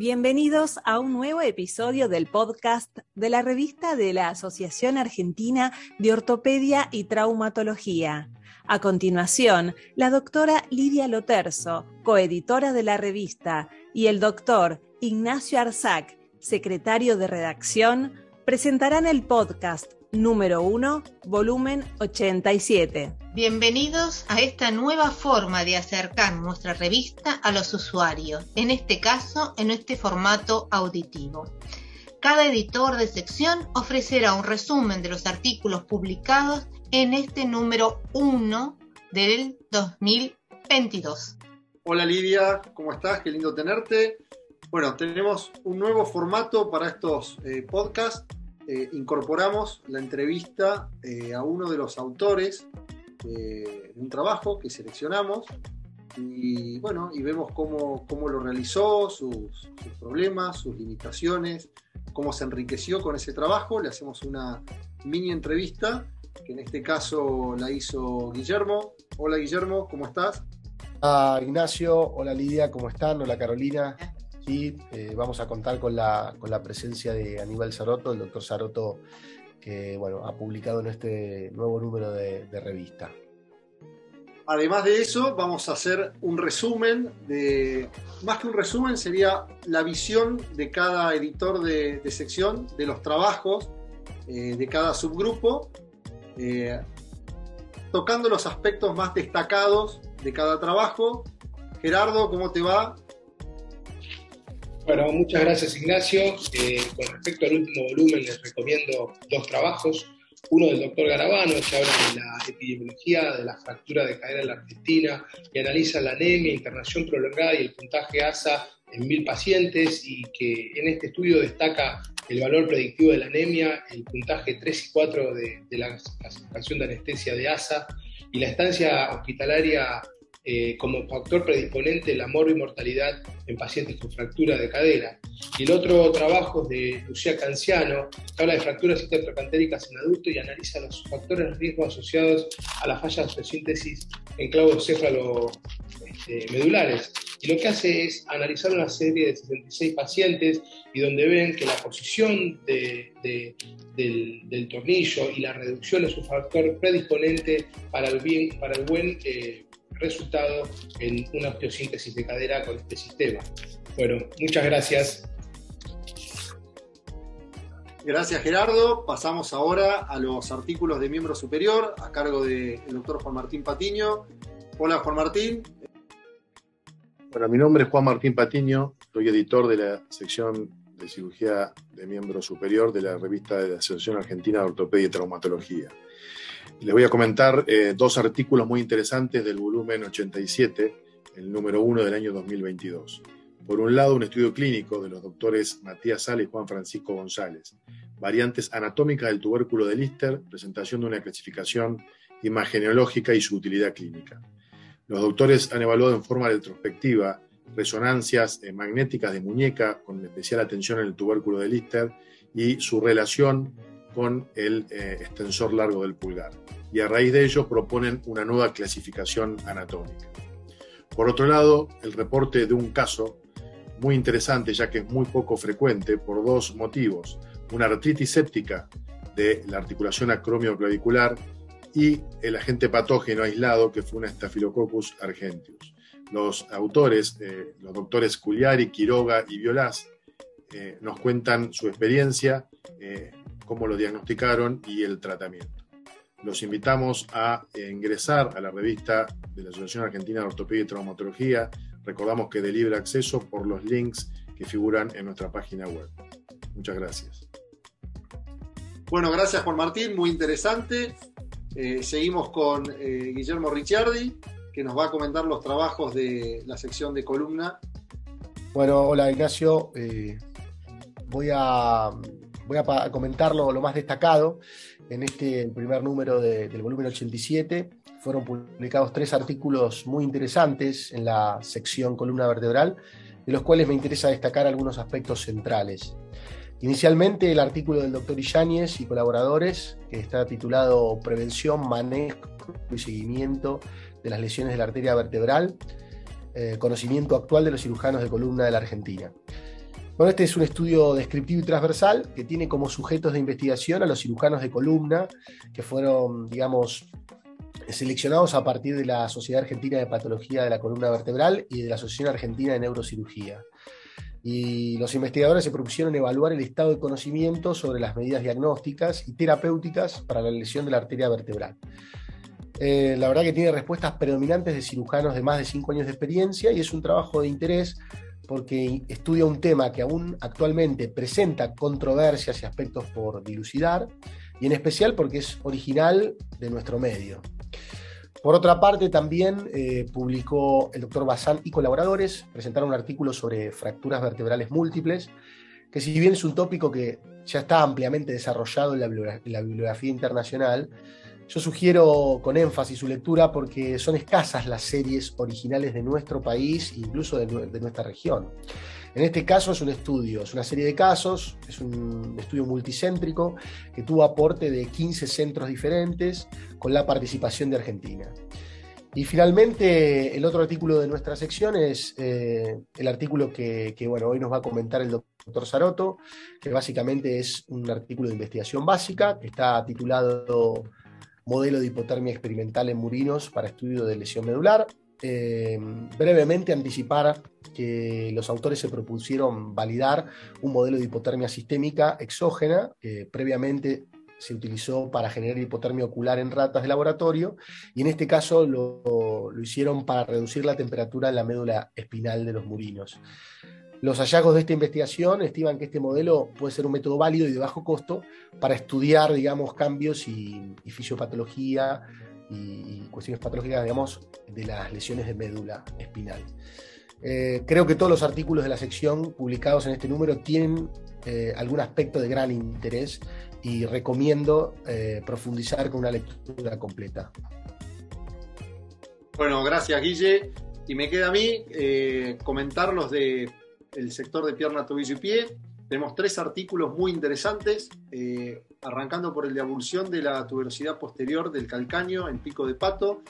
Bienvenidos a un nuevo episodio del podcast de la revista de la Asociación Argentina de Ortopedia y Traumatología. A continuación, la doctora Lidia Loterzo, coeditora de la revista, y el doctor Ignacio Arzac, secretario de redacción, presentarán el podcast número 1, volumen 87. Bienvenidos a esta nueva forma de acercar nuestra revista a los usuarios, en este caso en este formato auditivo. Cada editor de sección ofrecerá un resumen de los artículos publicados en este número 1 del 2022. Hola Lidia, ¿cómo estás? Qué lindo tenerte. Bueno, tenemos un nuevo formato para estos eh, podcasts. Eh, incorporamos la entrevista eh, a uno de los autores de un trabajo que seleccionamos y bueno, y vemos cómo, cómo lo realizó, sus, sus, problemas, sus limitaciones, cómo se enriqueció con ese trabajo. Le hacemos una mini entrevista, que en este caso la hizo Guillermo. Hola Guillermo, ¿cómo estás? Hola Ignacio, hola Lidia, ¿cómo están? Hola Carolina. Sí, eh, vamos a contar con la, con la presencia de Aníbal Saroto, el doctor Saroto que bueno, ha publicado en este nuevo número de, revista. Además de eso, vamos a hacer un resumen de, más que un resumen, sería la visión de cada editor de, de sección, de los trabajos eh, de cada subgrupo, eh, tocando los aspectos más destacados de cada trabajo. Gerardo, ¿cómo te va? Bueno, muchas gracias Ignacio. Eh, con respecto al último volumen les recomiendo dos trabajos. Uno del doctor Garabano, que habla de la epidemiología de la fractura de cadera en la Argentina y analiza la anemia, internación prolongada y el puntaje ASA en mil pacientes y que en este estudio destaca el valor predictivo de la anemia, el puntaje 3 y 4 de, de la clasificación de anestesia de ASA y la estancia hospitalaria eh, como factor predisponente la mortalidad en pacientes con fractura de cadera. Y el otro trabajo es de Lucía Canciano, que habla de fracturas intertrocantéricas en adultos y analiza los factores de riesgo asociados a la falla de osteosíntesis en clavos céfalo este, medulares. Y lo que hace es analizar una serie de 76 pacientes y donde ven que la posición de, de, del, del, tornillo y la reducción es un factor predisponente para el, bien, para el buen eh, resultado en una osteosíntesis de cadera con este sistema. Bueno, muchas gracias. Gracias Gerardo. Pasamos ahora a los artículos de miembro superior a cargo del doctor Juan Martín Patiño. Hola Juan Martín. Bueno, mi nombre es Juan Martín Patiño, soy editor de la sección de cirugía de miembro superior de la revista de la Asociación Argentina de Ortopedia y Traumatología. Les voy a comentar eh, dos artículos muy interesantes del volumen 87, el número 1 del año 2022. Por un lado, un estudio clínico de los doctores Matías Sala y Juan Francisco González, variantes anatómicas del tubérculo de Lister, presentación de una clasificación imageneológica y su utilidad clínica. Los doctores han evaluado en forma retrospectiva resonancias eh, magnéticas de muñeca con especial atención en el tubérculo de Lister y su relación con el eh, extensor largo del pulgar. Y a raíz de ello proponen una nueva clasificación anatómica. Por otro lado, el reporte de un caso muy interesante, ya que es muy poco frecuente, por dos motivos. Una artritis séptica de la articulación acromioclavicular y el agente patógeno aislado que fue una Staphylococcus argentius. Los autores, eh, los doctores Culiari, Quiroga y Violás, eh, nos cuentan su experiencia cómo lo diagnosticaron y el tratamiento. Los invitamos a ingresar a la revista de la Asociación Argentina de Ortopedia y Traumatología. Recordamos que de libre acceso por los links que figuran en nuestra página web. Muchas gracias. Bueno, gracias Juan Martín, muy interesante. Eh, seguimos con eh, Guillermo Ricciardi, que nos va a comentar los trabajos de la sección de columna. Bueno, hola Ignacio. Eh, voy a voy a comentar lo, más destacado. En este primer número de, del volumen 87 fueron publicados tres artículos muy interesantes en la sección columna vertebral, de los cuales me interesa destacar algunos aspectos centrales. Inicialmente el artículo del doctor Illánez y colaboradores, que está titulado Prevención, Manejo y Seguimiento de las lesiones de la arteria vertebral, eh, conocimiento actual de los cirujanos de columna de la Argentina. Bueno, este es un estudio descriptivo y transversal que tiene como sujetos de investigación a los cirujanos de columna, que fueron, digamos, seleccionados a partir de la Sociedad Argentina de Patología de la Columna Vertebral y de la Asociación Argentina de Neurocirugía. Y los investigadores se propusieron evaluar el estado de conocimiento sobre las medidas diagnósticas y terapéuticas para la lesión de la arteria vertebral. Eh, la verdad que tiene respuestas predominantes de cirujanos de más de 5 años de experiencia y es un trabajo de interés porque estudia un tema que aún actualmente presenta controversias y aspectos por dilucidar, y en especial porque es original de nuestro medio. Por otra parte, también eh, publicó el doctor Bazán y colaboradores, presentaron un artículo sobre fracturas vertebrales múltiples, que si bien es un tópico que ya está ampliamente desarrollado en la bibliografía internacional, yo sugiero con énfasis su lectura porque son escasas las series originales de nuestro país, incluso de, nuestra región. En este caso es un estudio, es una serie de casos, es un estudio multicéntrico que tuvo aporte de 15 centros diferentes con la participación de Argentina. Y finalmente, el otro artículo de nuestra sección es eh, el artículo que, que, bueno, hoy nos va a comentar el doctor Saroto, que básicamente es un artículo de investigación básica que está titulado modelo de hipotermia experimental en murinos para estudio de lesión medular. Eh, brevemente anticipar que los autores se propusieron validar un modelo de hipotermia sistémica exógena que previamente se utilizó para generar hipotermia ocular en ratas de laboratorio y en este caso lo, lo hicieron para reducir la temperatura en la médula espinal de los murinos. Los hallazgos de esta investigación estiman que este modelo puede ser un método válido y de bajo costo para estudiar, digamos, cambios y, fisiopatología y, cuestiones patológicas, digamos, de las lesiones de médula espinal. Eh, creo que todos los artículos de la sección publicados en este número tienen eh, algún aspecto de gran interés y recomiendo eh, profundizar con una lectura completa. Bueno, gracias Guille. Y me queda a mí comentarlos de el sector de pierna, tobillo y pie. Tenemos tres artículos muy interesantes, eh, arrancando por el de abulsión de la tuberosidad posterior del calcáneo en pico de pato.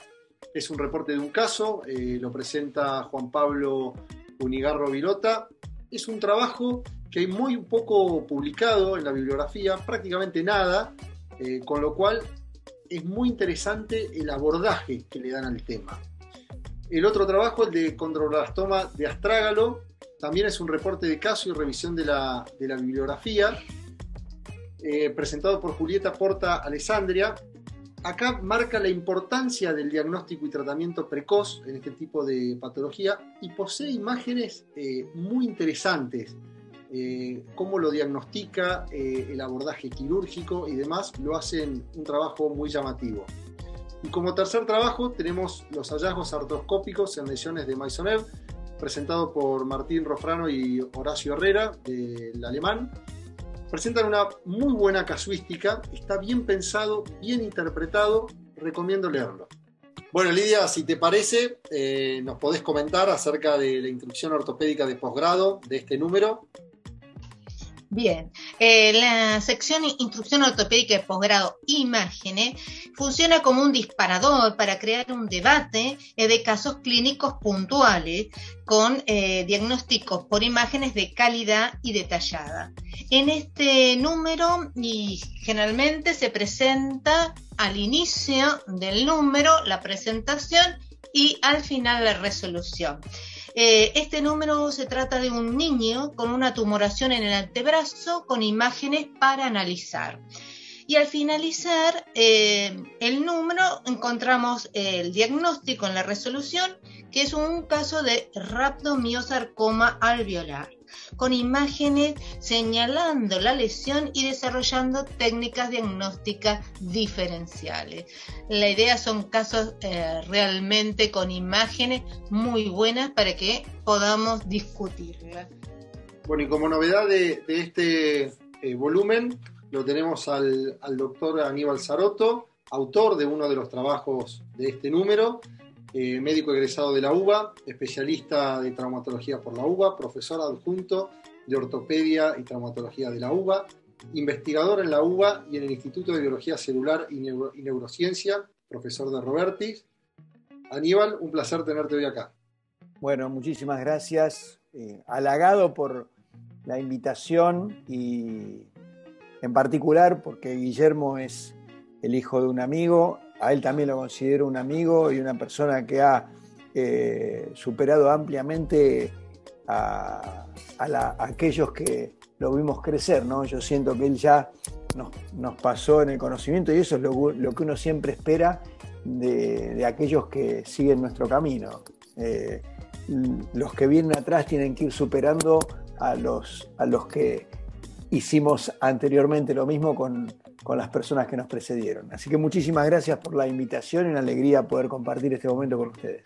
Es un reporte de un caso, eh, lo presenta Juan Pablo Unigarro Vilota. Es un trabajo que hay muy poco publicado en la bibliografía, prácticamente nada, eh, con lo cual es muy interesante el abordaje que le dan al tema. El otro trabajo, el de condroblastoma de astrágalo, también es un reporte de caso y revisión de la, bibliografía, eh, presentado por Julieta Porta Alessandria. Acá marca la importancia del diagnóstico y tratamiento precoz en este tipo de patología y posee imágenes eh, muy interesantes. Eh, cómo lo diagnostica, el abordaje quirúrgico y demás, lo hacen un trabajo muy llamativo. Y como tercer trabajo tenemos los hallazgos artroscópicos en lesiones de Maisonev, presentado por Martín Rofrano y Horacio Herrera, del alemán. Presentan una muy buena casuística, está bien pensado, bien interpretado, recomiendo leerlo. Bueno, Lidia, si te parece, eh, nos podés comentar acerca de la instrucción ortopédica de posgrado de este número. Bien, eh, la sección Instrucción Ortopédica de Posgrado Imágenes funciona como un disparador para crear un debate eh, de casos clínicos puntuales con eh, diagnósticos por imágenes de calidad y detallada. En este número y generalmente se presenta al inicio del número la presentación y al final la resolución. Eh, este número se trata de un niño con una tumoración en el antebrazo con imágenes para analizar. Y al finalizar eh, el número encontramos el diagnóstico en la resolución, que es un caso de rhabdomiosarcoma alveolar con imágenes señalando la lesión y desarrollando técnicas diagnósticas diferenciales. La idea son casos eh, realmente con imágenes muy buenas para que podamos discutirlas. Bueno, y como novedad de, este eh, volumen, lo tenemos al, al doctor Aníbal Saroto, autor de uno de los trabajos de este número, eh, médico egresado de la UBA, especialista de traumatología por la UBA, profesor adjunto de ortopedia y traumatología de la UBA, investigador en la UBA y en el Instituto de Biología Celular y, Neurociencia, profesor de Robertis. Aníbal, un placer tenerte hoy acá. Bueno, muchísimas gracias. Eh, halagado por, la invitación y en particular porque Guillermo es el hijo de un amigo, a él también lo considero un amigo y una persona que ha eh, superado ampliamente a, aquellos que lo vimos crecer, ¿no? Yo siento que él ya nos, pasó en el conocimiento y eso es lo, que uno siempre espera de, aquellos que siguen nuestro camino. Eh, los que vienen atrás tienen que ir superando a los que hicimos anteriormente lo mismo con, con las personas que nos precedieron. Así que muchísimas gracias por la invitación y una alegría poder compartir este momento con ustedes.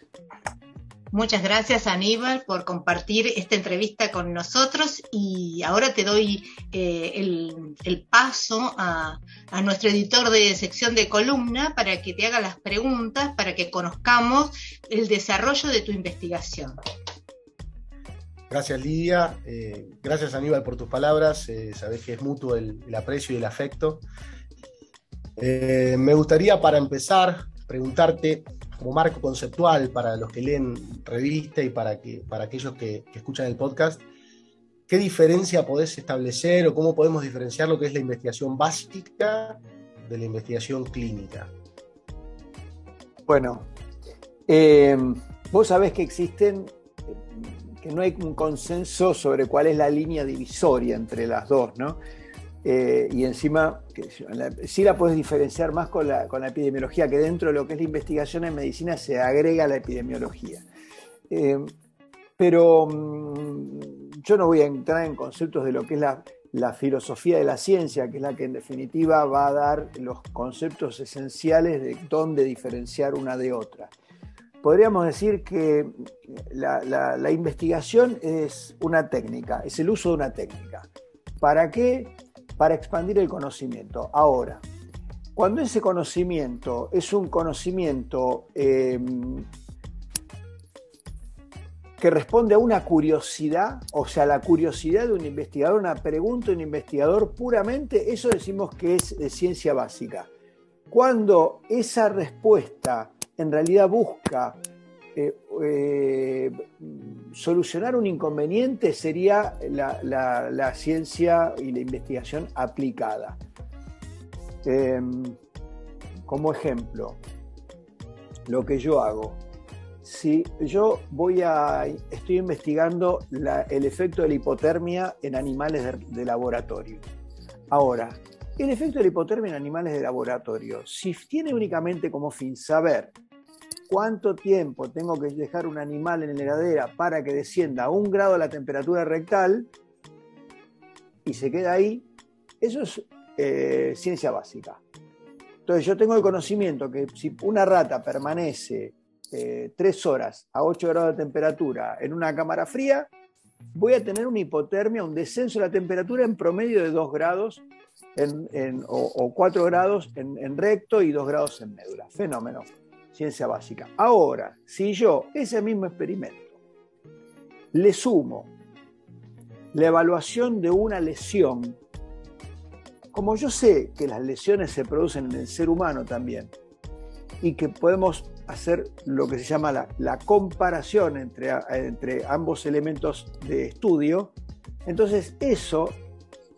Muchas gracias Aníbal por compartir esta entrevista con nosotros y ahora te doy eh, el, paso a, a, nuestro editor de sección de columna para que te haga las preguntas, para que conozcamos el desarrollo de tu investigación. Gracias Lidia, eh, gracias Aníbal por tus palabras, eh, sabes que es mutuo el, aprecio y el afecto. me gustaría para empezar preguntarte como marco conceptual para los que leen revista y para, que, para aquellos que, escuchan el podcast, ¿qué diferencia podés establecer o cómo podemos diferenciar lo que es la investigación básica de la investigación clínica? Bueno, eh, vos sabés que existen, que no hay un consenso sobre cuál es la línea divisoria entre las dos, ¿no? Eh, y encima, sí la puedes diferenciar más con la, epidemiología, que dentro de lo que es la investigación en medicina se agrega la epidemiología. Eh, pero mm, yo no voy a entrar en conceptos de lo que es la, filosofía de la ciencia, que es la que en definitiva va a dar los conceptos esenciales de dónde diferenciar una de otra. Podríamos decir que la, investigación es una técnica, es el uso de una técnica. ¿Para qué? para expandir el conocimiento. Ahora, cuando ese conocimiento es un conocimiento em, que responde a una curiosidad, o sea, la curiosidad de un investigador, una pregunta de un investigador puramente, eso decimos que es de ciencia básica. Cuando esa respuesta en realidad busca eh, eh, solucionar un inconveniente sería la, ciencia y la investigación aplicada. Em, como ejemplo, lo que yo hago. Si yo voy a, estoy investigando el efecto de la hipotermia en animales de laboratorio. Ahora, el efecto de la hipotermia en animales de laboratorio, si tiene únicamente como fin saber cuánto tiempo tengo que dejar un animal en la heladera para que descienda a un grado la temperatura rectal y se queda ahí, eso es eh, ciencia básica. Entonces yo tengo el conocimiento que si una rata permanece eh, tres horas a 8 grados de temperatura en una cámara fría, voy a tener una hipotermia, un descenso de la temperatura en promedio de 2 grados o, 4 grados en, en recto y 2 grados en médula. Fenómeno ciencia básica. Ahora, si yo ese mismo experimento le sumo la evaluación de una lesión, como yo sé que las lesiones se producen en el ser humano también, y que podemos hacer lo que se llama la, comparación entre, ambos elementos de estudio, entonces eso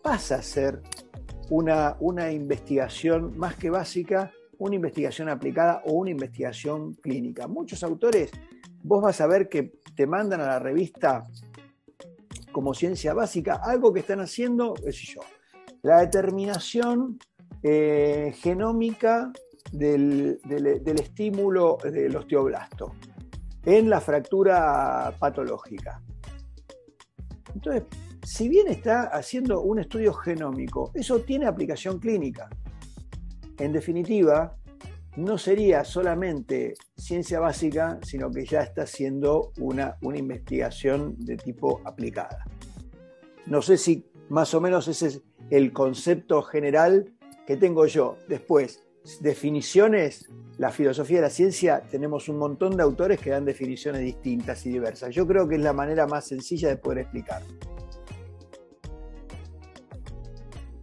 pasa a ser una investigación más que básica una investigación aplicada o una investigación clínica. Muchos autores, vos vas a ver que te mandan a la revista como ciencia básica algo que están haciendo, qué sé yo, la determinación eh, genómica del, del estímulo del osteoblasto en la fractura patológica. Entonces, si bien está haciendo un estudio genómico, eso tiene aplicación clínica. En definitiva, no sería solamente ciencia básica, sino que ya está siendo una, una investigación de tipo aplicada. No sé si más o menos ese es el concepto general que tengo yo. Después, definiciones, la filosofía de la ciencia, tenemos un montón de autores que dan definiciones distintas y diversas. Yo creo que es la manera más sencilla de poder explicar.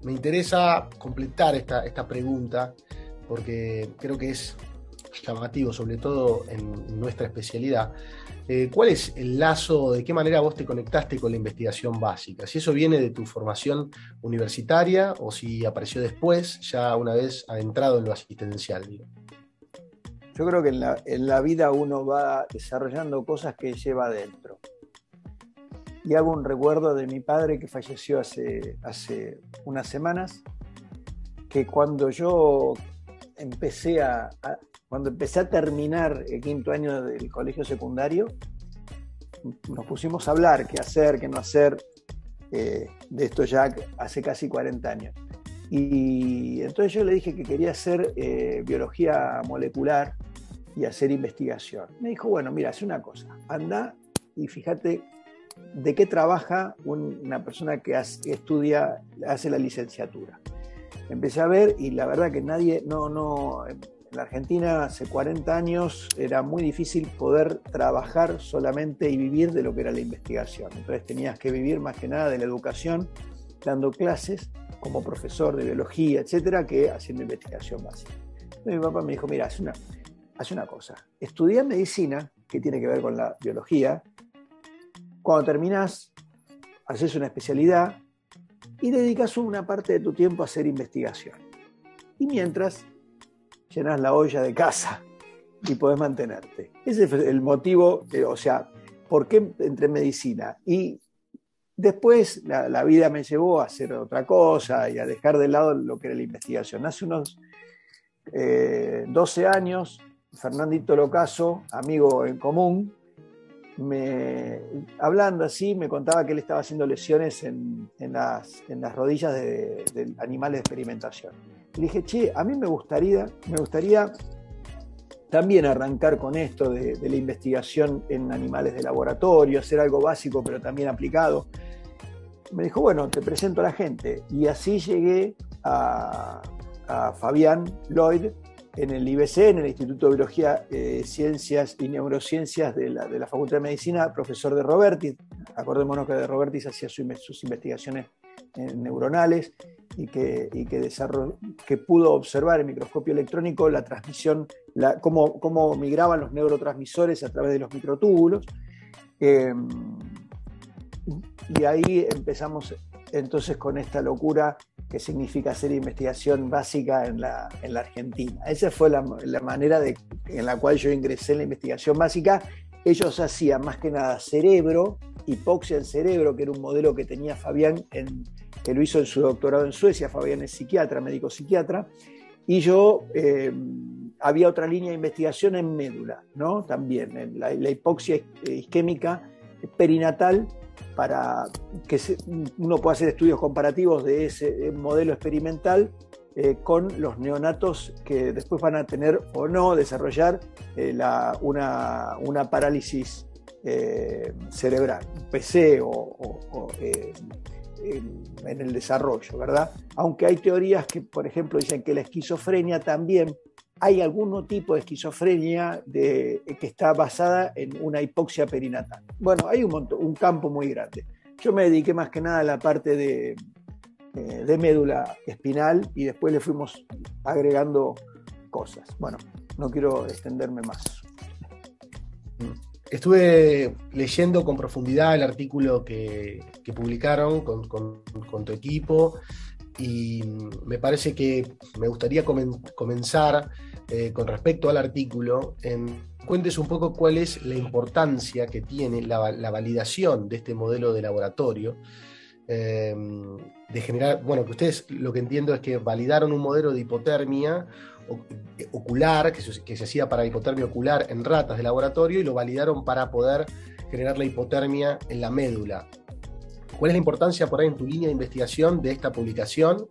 Me interesa completar esta, esta pregunta porque creo que es llamativo, sobre todo en nuestra especialidad. Eh, ¿Cuál es el lazo, de qué manera vos te conectaste con la investigación básica? Si eso viene de tu formación universitaria o si apareció después, ya una vez adentrado en lo asistencial. Yo creo que en la, en la vida uno va desarrollando cosas que lleva adentro. Y hago un recuerdo de mi padre que falleció hace, hace unas semanas, que cuando yo empecé a, cuando empecé a terminar el quinto año del colegio secundario, nos pusimos a hablar qué hacer, qué no hacer, eh, de esto ya hace casi 40 años. Y entonces yo le dije que quería hacer eh, biología molecular y hacer investigación. Me dijo, bueno, mira, hace una cosa, anda y fíjate de qué trabaja una persona que estudia, hace la licenciatura. Empecé a ver y la verdad que nadie, no, no, en la Argentina hace 40 años era muy difícil poder trabajar solamente y vivir de lo que era la investigación. Entonces tenías que vivir más que nada de la educación, dando clases como profesor de biología, etcétera, que haciendo investigación básica. Entonces mi papá me dijo, mira, hace una, hace una cosa, estudia medicina, que tiene que ver con la biología, cuando terminas, haces una especialidad y dedicas una parte de tu tiempo a hacer investigación. Y mientras, llenas la olla de casa y podés mantenerte. Ese es el motivo, o sea, ¿por qué entré en medicina? Y después la, vida me llevó a hacer otra cosa y a dejar de lado lo que era la investigación. Hace unos 12 eh, años, Fernandito Locaso, amigo en común, me, hablando así, me contaba que él estaba haciendo lesiones en, las, rodillas de, animales de experimentación. Le dije, che, a mí me gustaría, me gustaría también arrancar con esto de, la investigación en animales de laboratorio, hacer algo básico pero también aplicado. Me dijo, bueno, te presento a la gente. Y así llegué a Fabián Lloyd, en el IBC, en el Instituto de Biología, eh, Ciencias y Neurociencias de la, Facultad de Medicina, profesor de Roberti. Acordémonos que de Roberti hacía sus investigaciones neuronales y, que, pudo observar en microscopio electrónico la transmisión, cómo, migraban los neurotransmisores a través de los microtúbulos. Em, y ahí empezamos entonces con esta locura que significa hacer investigación básica en la, en la Argentina. Esa fue la, la, manera de, en la cual yo ingresé en la investigación básica. Ellos hacían más que nada cerebro, hipoxia en cerebro, que era un modelo que tenía Fabián, en, que lo hizo en su doctorado en Suecia. Fabián es psiquiatra, médico psiquiatra. Y yo eh, había otra línea de investigación en médula, ¿no? También, en la, la hipoxia isquémica perinatal para que uno pueda hacer estudios comparativos de ese modelo experimental eh, con los neonatos que después van a tener o no desarrollar eh, una, parálisis eh, cerebral, PC o, en el desarrollo, ¿verdad? Aunque hay teorías que, por ejemplo, dicen que la esquizofrenia también hay algún tipo de esquizofrenia que está basada en una hipoxia perinatal. Bueno, hay un, un campo muy grande. Yo me dediqué más que nada a la parte de, eh, de médula espinal y después le fuimos agregando cosas. Bueno, no quiero extenderme más. Estuve leyendo con profundidad el artículo que, publicaron con, tu equipo y me parece que me gustaría comenzar eh, con respecto al artículo en cuentes un poco cuál es la importancia que tiene la, validación de este modelo de laboratorio. Eh, de generar, bueno, que ustedes lo que entiendo es que validaron un modelo de hipotermia ocular, que se, que se hacía para hipotermia ocular en ratas de laboratorio, y lo validaron para poder generar la hipotermia en la médula. ¿Cuál es la importancia por ahí en tu línea de investigación de esta publicación?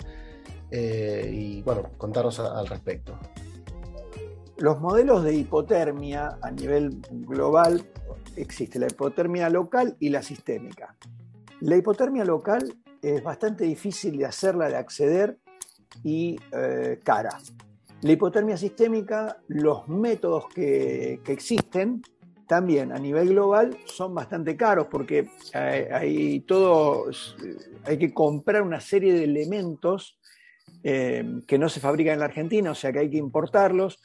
Eh, y bueno, contarnos al respecto. Los modelos de hipotermia a nivel global existe la hipotermia local y la sistémica. La hipotermia local es bastante difícil de hacerla, de acceder y eh, cara. La hipotermia sistémica, los métodos que, que existen también a nivel global son bastante caros porque hay, todo, hay que comprar una serie de elementos eh, que no se fabrican en la Argentina, o sea que hay que importarlos.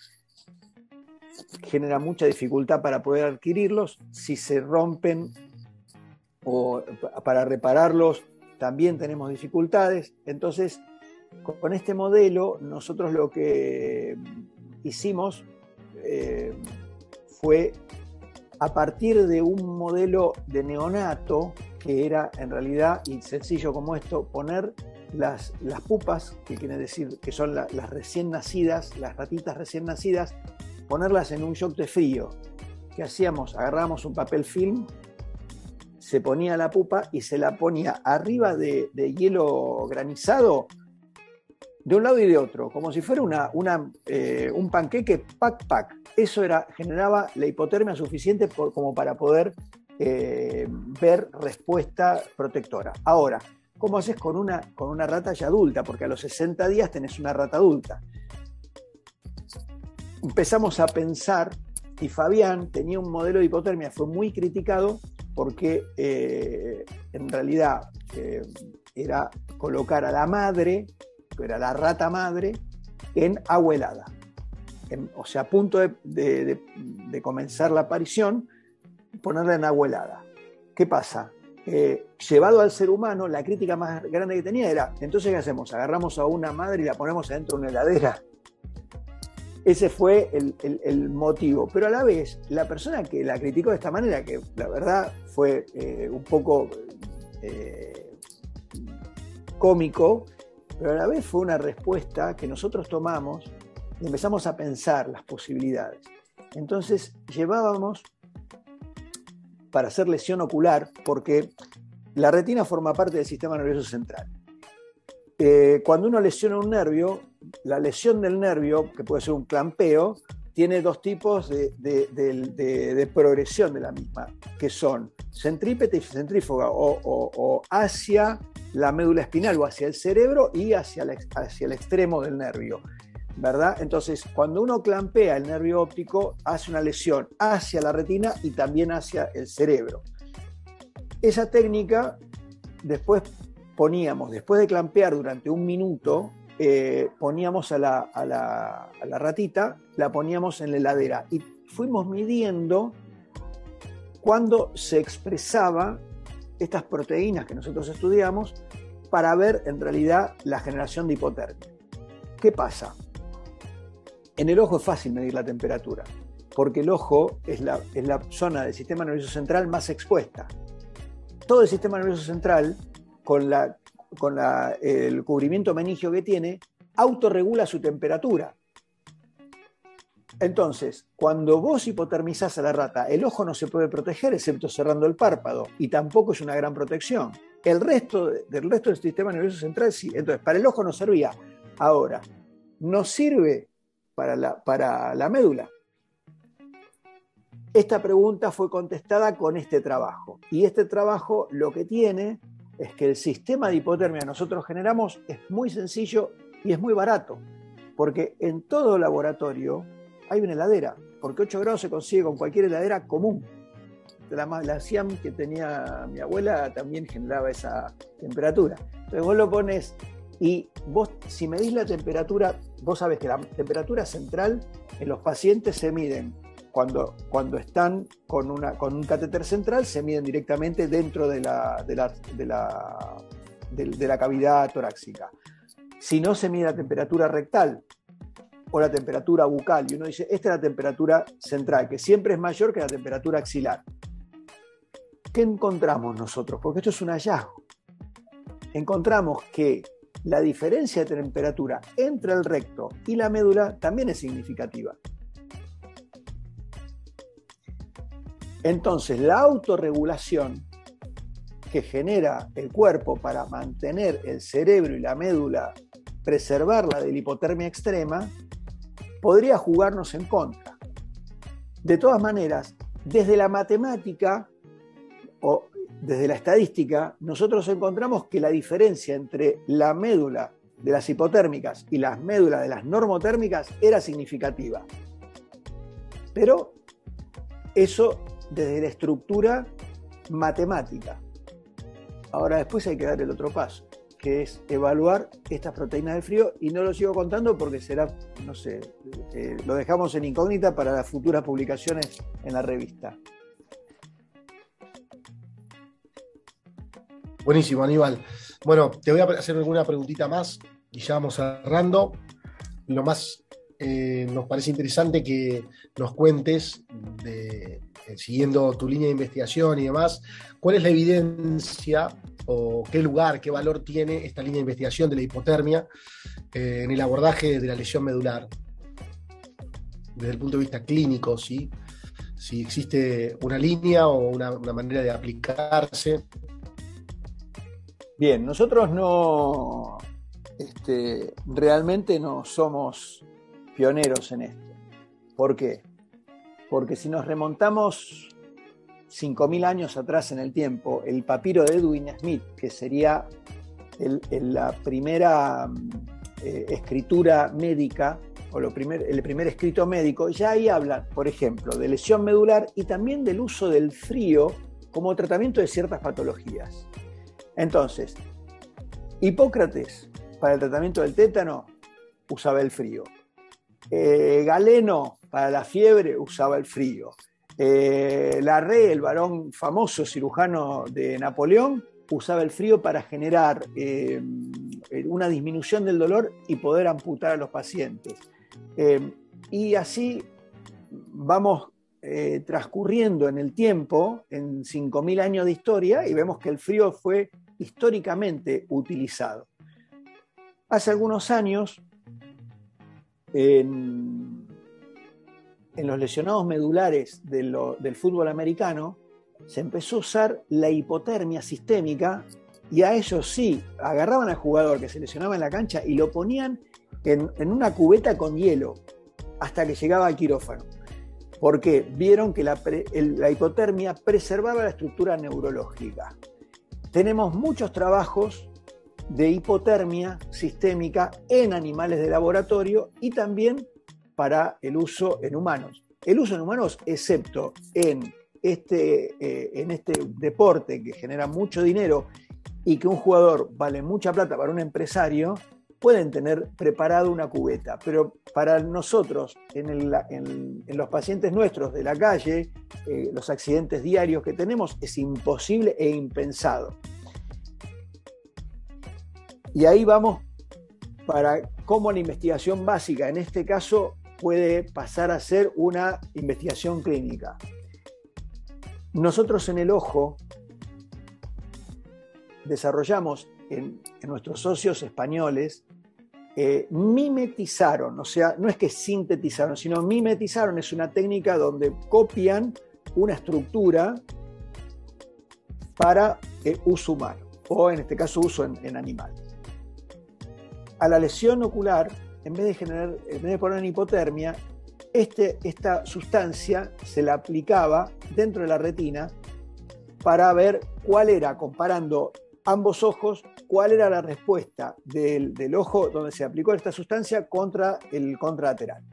genera mucha dificultad para poder adquirirlos. Si se rompen o para repararlos también tenemos dificultades. Entonces, con este modelo, nosotros lo que hicimos eh, fue a partir de un modelo de neonato, que era en realidad, y sencillo como esto, poner las, las pupas, que quiere decir que son las recién nacidas, las ratitas recién nacidas, ponerlas en un shock de frío. ¿Qué hacíamos? Agarrábamos un papel film, se ponía la pupa y se la ponía arriba de, hielo granizado de un lado y de otro, como si fuera eh, un panqueque pack pack. Eso era, generaba la hipotermia suficiente como para poder eh, ver respuesta protectora. Ahora, ¿cómo haces con una, rata ya adulta? Porque a los 60 días tenés una rata adulta. Empezamos a pensar, y Fabián tenía un modelo de hipotermia, fue muy criticado porque eh, en realidad era colocar a la madre, que era la rata madre, en agua helada. o sea, a punto de, comenzar la aparición, ponerla en agua helada. ¿Qué pasa? Eh, llevado al ser humano, la crítica más grande que tenía era, entonces ¿qué hacemos? Agarramos a una madre y la ponemos adentro de una heladera. Ese fue el, motivo. Pero a la vez, la persona que la criticó de esta manera, que la verdad fue eh, un poco eh, cómico, pero a la vez fue una respuesta que nosotros tomamos y empezamos a pensar las posibilidades. Entonces llevábamos para hacer lesión ocular, porque la retina forma parte del sistema nervioso central. Eh, cuando uno lesiona un nervio, la lesión del nervio, que puede ser un clampeo, tiene dos tipos de, progresión de la misma, que son centrípeta y centrífuga, o, hacia la médula espinal o hacia el cerebro y hacia el, hacia el extremo del nervio. ¿verdad? Entonces, cuando uno clampea el nervio óptico, hace una lesión hacia la retina y también hacia el cerebro. Esa técnica después poníamos, después de clampear durante un minuto, eh, poníamos a la, ratita, la poníamos en la heladera y fuimos midiendo cuándo se expresaba estas proteínas que nosotros estudiamos para ver en realidad la generación de hipotermia. ¿Qué pasa? En el ojo es fácil medir la temperatura, porque el ojo es la, es la zona del sistema nervioso central más expuesta. Todo el sistema nervioso central con, la, con el cubrimiento meningio que tiene, autorregula su temperatura. Entonces, cuando vos hipotermizás a la rata, el ojo no se puede proteger excepto cerrando el párpado y tampoco es una gran protección. El resto del resto del sistema nervioso central sí. Entonces, para el ojo no servía. Ahora, no sirve para la, para la médula. Esta pregunta fue contestada con este trabajo. Y este trabajo lo que tiene es que el sistema de hipotermia que nosotros generamos es muy sencillo y es muy barato, porque en todo laboratorio hay una heladera, porque 8 grados se consigue con cualquier heladera común. La, la SIAM que tenía mi abuela también generaba esa temperatura. Entonces vos lo pones y vos, si medís la temperatura, vos sabés que la temperatura central en los pacientes se miden cuando, están con, un catéter central, se miden directamente dentro de la, de, la cavidad torácica. Si no, se mide la temperatura rectal o la temperatura bucal. Y uno dice, esta es la temperatura central, que siempre es mayor que la temperatura axilar. ¿Qué encontramos nosotros? Porque esto es un hallazgo. Encontramos que la diferencia de temperatura entre el recto y la médula también es significativa. Entonces, la autorregulación que genera el cuerpo para mantener el cerebro y la médula, preservarla de la hipotermia extrema, podría jugarnos en contra. De todas maneras, desde la matemática o desde la estadística, nosotros encontramos que la diferencia entre la médula de las hipotérmicas y las médulas de las normotérmicas era significativa. Pero eso desde la estructura matemática. Ahora después hay que dar el otro paso. que es evaluar estas proteínas del frío y no lo sigo contando porque será, no sé, eh, lo dejamos en incógnita para las futuras publicaciones en la revista. Buenísimo, Aníbal. Bueno, te voy a hacer alguna preguntita más y ya vamos cerrando. Lo más eh, nos parece interesante que nos cuentes, eh, siguiendo tu línea de investigación y demás, cuál es la evidencia o qué lugar, qué valor tiene esta línea de investigación de la hipotermia eh, en el abordaje de la lesión medular, desde el punto de vista clínico, si existe una línea o una, una manera de aplicarse. Bien, nosotros no, este, realmente no somos pioneros en esto. ¿Por qué? Porque si nos remontamos 5.000 años atrás en el tiempo, el papiro de Edwin Smith, que sería la primera eh, escritura médica, o el primer escrito médico, ya ahí habla, por ejemplo, de lesión medular y también del uso del frío como tratamiento de ciertas patologías. Entonces, Hipócrates, para el tratamiento del tétano, usaba el frío. Eh, Galeno, para la fiebre, usaba el frío. Eh, Larrey, el varón famoso cirujano de Napoleón, usaba el frío para generar eh, una disminución del dolor y poder amputar a los pacientes. Eh, y así vamos transcurriendo en el tiempo, en 5.000 años de historia, y vemos que el frío fue históricamente utilizado. Hace algunos años, en, los lesionados medulares del fútbol americano, se empezó a usar la hipotermia sistémica y a ellos sí, agarraban al jugador que se lesionaba en la cancha y lo ponían en, una cubeta con hielo hasta que llegaba al quirófano. Porque vieron que la hipotermia preservaba la estructura neurológica. Tenemos muchos trabajos de hipotermia sistémica en animales de laboratorio y también para el uso en humanos. El uso en humanos, excepto en este, eh, en este deporte que genera mucho dinero y que un jugador vale mucha plata para un empresario, pueden tener preparado una cubeta, pero para nosotros, en, los pacientes nuestros de la calle, eh, los accidentes diarios que tenemos, es imposible e impensado. Y ahí vamos para cómo la investigación básica, en este caso, puede pasar a ser una investigación clínica. Nosotros en el ojo desarrollamos en, nuestros socios españoles, eh, mimetizaron, o sea, no es que sintetizaron, sino mimetizaron, es una técnica donde copian una estructura para eh, uso humano, o en este caso uso en, en a la lesión ocular, en vez de, generar, en vez de poner hipotermia, este, esta sustancia se la aplicaba dentro de la retina para ver cuál era, comparando ambos ojos, cuál era la respuesta del, ojo donde se aplicó esta sustancia contra el contralateral.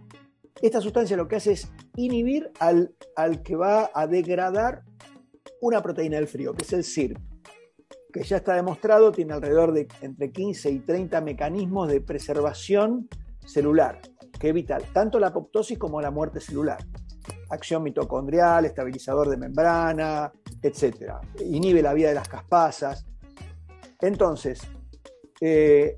Esta sustancia lo que hace es inhibir al, al que va a degradar una proteína del frío, que es el CIRP que ya está demostrado, tiene alrededor de entre 15 y 30 mecanismos de preservación celular, que evita tanto la apoptosis como la muerte celular. Acción mitocondrial, estabilizador de membrana, etc. Inhibe la vida de las caspasas. Entonces, eh,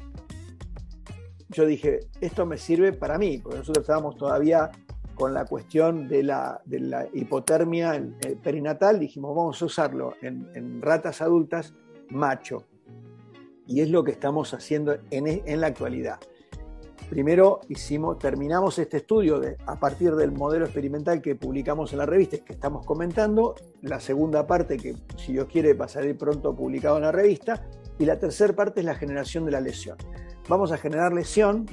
yo dije, esto me sirve para mí, porque nosotros estábamos todavía con la cuestión de la, hipotermia perinatal, dijimos, vamos a usarlo en ratas adultas macho. Y es lo que estamos haciendo en, en la actualidad. Primero hicimos, terminamos este estudio de, a partir del modelo experimental que publicamos en la revista que estamos comentando. La segunda parte, que si Dios quiere va a salir pronto publicado en la revista. Y la tercera parte es la generación de la lesión. Vamos a generar lesión,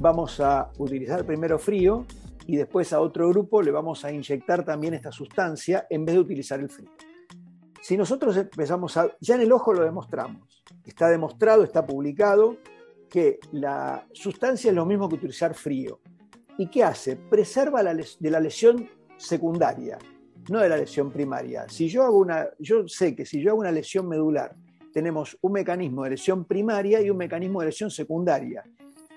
vamos a utilizar primero frío y después a otro grupo le vamos a inyectar también esta sustancia en vez de utilizar el frío. Si nosotros empezamos a, ya en el ojo lo demostramos, está demostrado, está publicado, que la sustancia es lo mismo que utilizar frío. ¿Y qué hace? Preserva la de la lesión secundaria, no de la lesión primaria. Si yo hago una, yo sé que si yo hago una lesión medular, tenemos un mecanismo de lesión primaria y un mecanismo de lesión secundaria,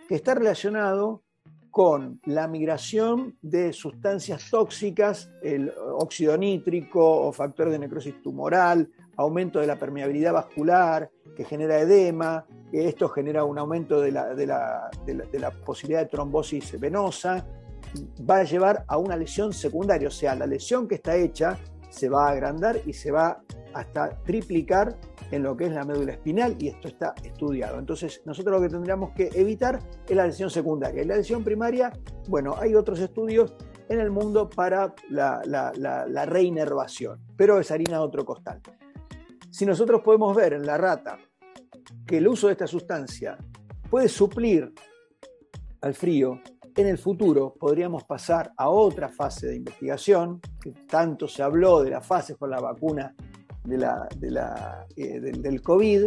que está relacionado con la migración de sustancias tóxicas, el óxido nítrico o factor de necrosis tumoral, aumento de la permeabilidad vascular, que genera edema, que esto genera un aumento de la, de la, posibilidad de trombosis venosa, va a llevar a una lesión secundaria, o sea, la lesión que está hecha se va a agrandar y se va hasta triplicar en lo que es la médula espinal y esto está estudiado. Entonces, nosotros lo que tendríamos que evitar es la lesión secundaria. Y la lesión primaria, bueno, hay otros estudios en el mundo para la, la reinervación, pero es harina de otro costal. Si nosotros podemos ver en la rata que el uso de esta sustancia puede suplir al frío, en el futuro podríamos pasar a otra fase de investigación, que tanto se habló de la fase con la vacuna de la, eh, del, COVID,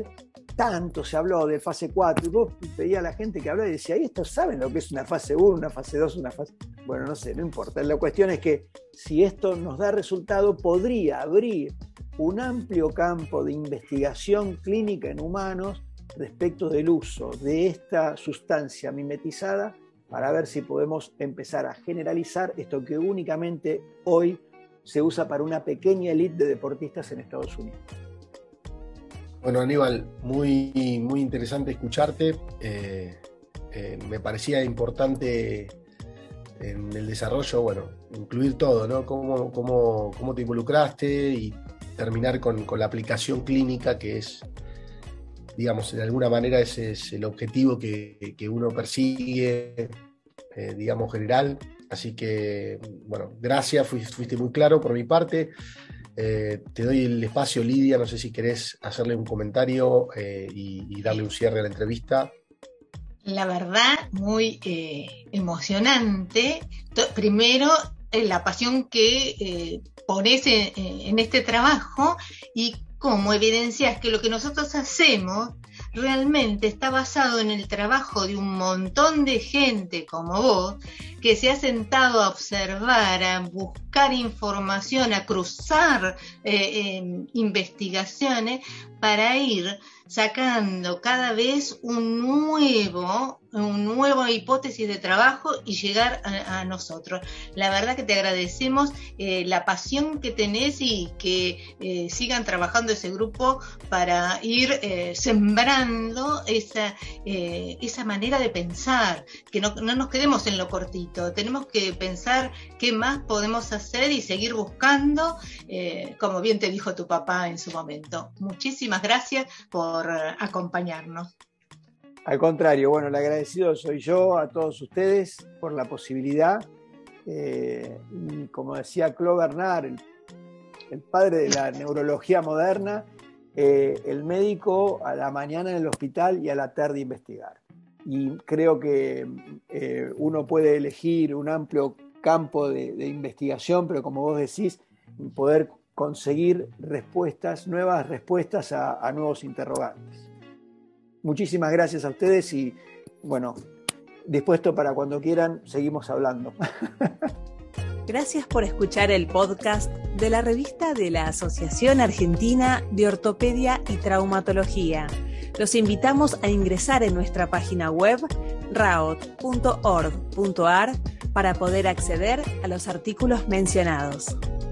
tanto se habló de fase 4, y vos veías a la gente que hablaba y decía, ¿y estos saben lo que es una fase 1, una fase 2, una fase... Bueno, no sé, no importa. La cuestión es que si esto nos da resultado, podría abrir un amplio campo de investigación clínica en humanos respecto del uso de esta sustancia mimetizada para ver si podemos empezar a generalizar esto que únicamente hoy se usa para una pequeña élite de deportistas en Estados Unidos. Bueno, Aníbal, muy, muy interesante escucharte. Eh, eh, me parecía importante en el desarrollo, bueno, incluir todo, ¿no? Cómo, cómo, te involucraste y terminar con, la aplicación clínica, que es, digamos, de alguna manera ese es el objetivo que, uno persigue, eh, digamos, general. Así que, bueno, gracias, fuiste, muy claro por mi parte. Eh, te doy el espacio, Lidia, no sé si querés hacerle un comentario eh, y, darle un cierre a la entrevista. La verdad, muy emocionante. Primero, la pasión que pones en, este trabajo y cómo evidencias que lo que nosotros hacemos realmente está basado en el trabajo de un montón de gente como vos, que se ha sentado a observar, a buscar información, a cruzar eh, investigaciones para ir sacando cada vez un nuevo, una nueva hipótesis de trabajo y llegar a, nosotros. La verdad que te agradecemos eh, la pasión que tenés y que eh, sigan trabajando ese grupo para ir eh, sembrando esa, esa manera de pensar, que no, no nos quedemos en lo cortito, tenemos que pensar qué más podemos hacer y seguir buscando, como bien te dijo tu papá en su momento. Muchísimas gracias por acompañarnos. Al contrario, bueno, el agradecido soy yo a todos ustedes por la posibilidad. Eh, y como decía Claude Bernard, el, padre de la neurología moderna, eh, el médico a la mañana en el hospital y a la tarde investigar. Y creo que eh, uno puede elegir un amplio campo de, investigación, pero como vos decís, poder conseguir respuestas, nuevas respuestas a nuevos interrogantes. Muchísimas gracias a ustedes y bueno, dispuesto para cuando quieran, seguimos hablando. Gracias por escuchar el podcast de la revista de la Asociación Argentina de Ortopedia y Traumatología. Los invitamos a ingresar en nuestra página web raot.org.ar para poder acceder a los artículos mencionados.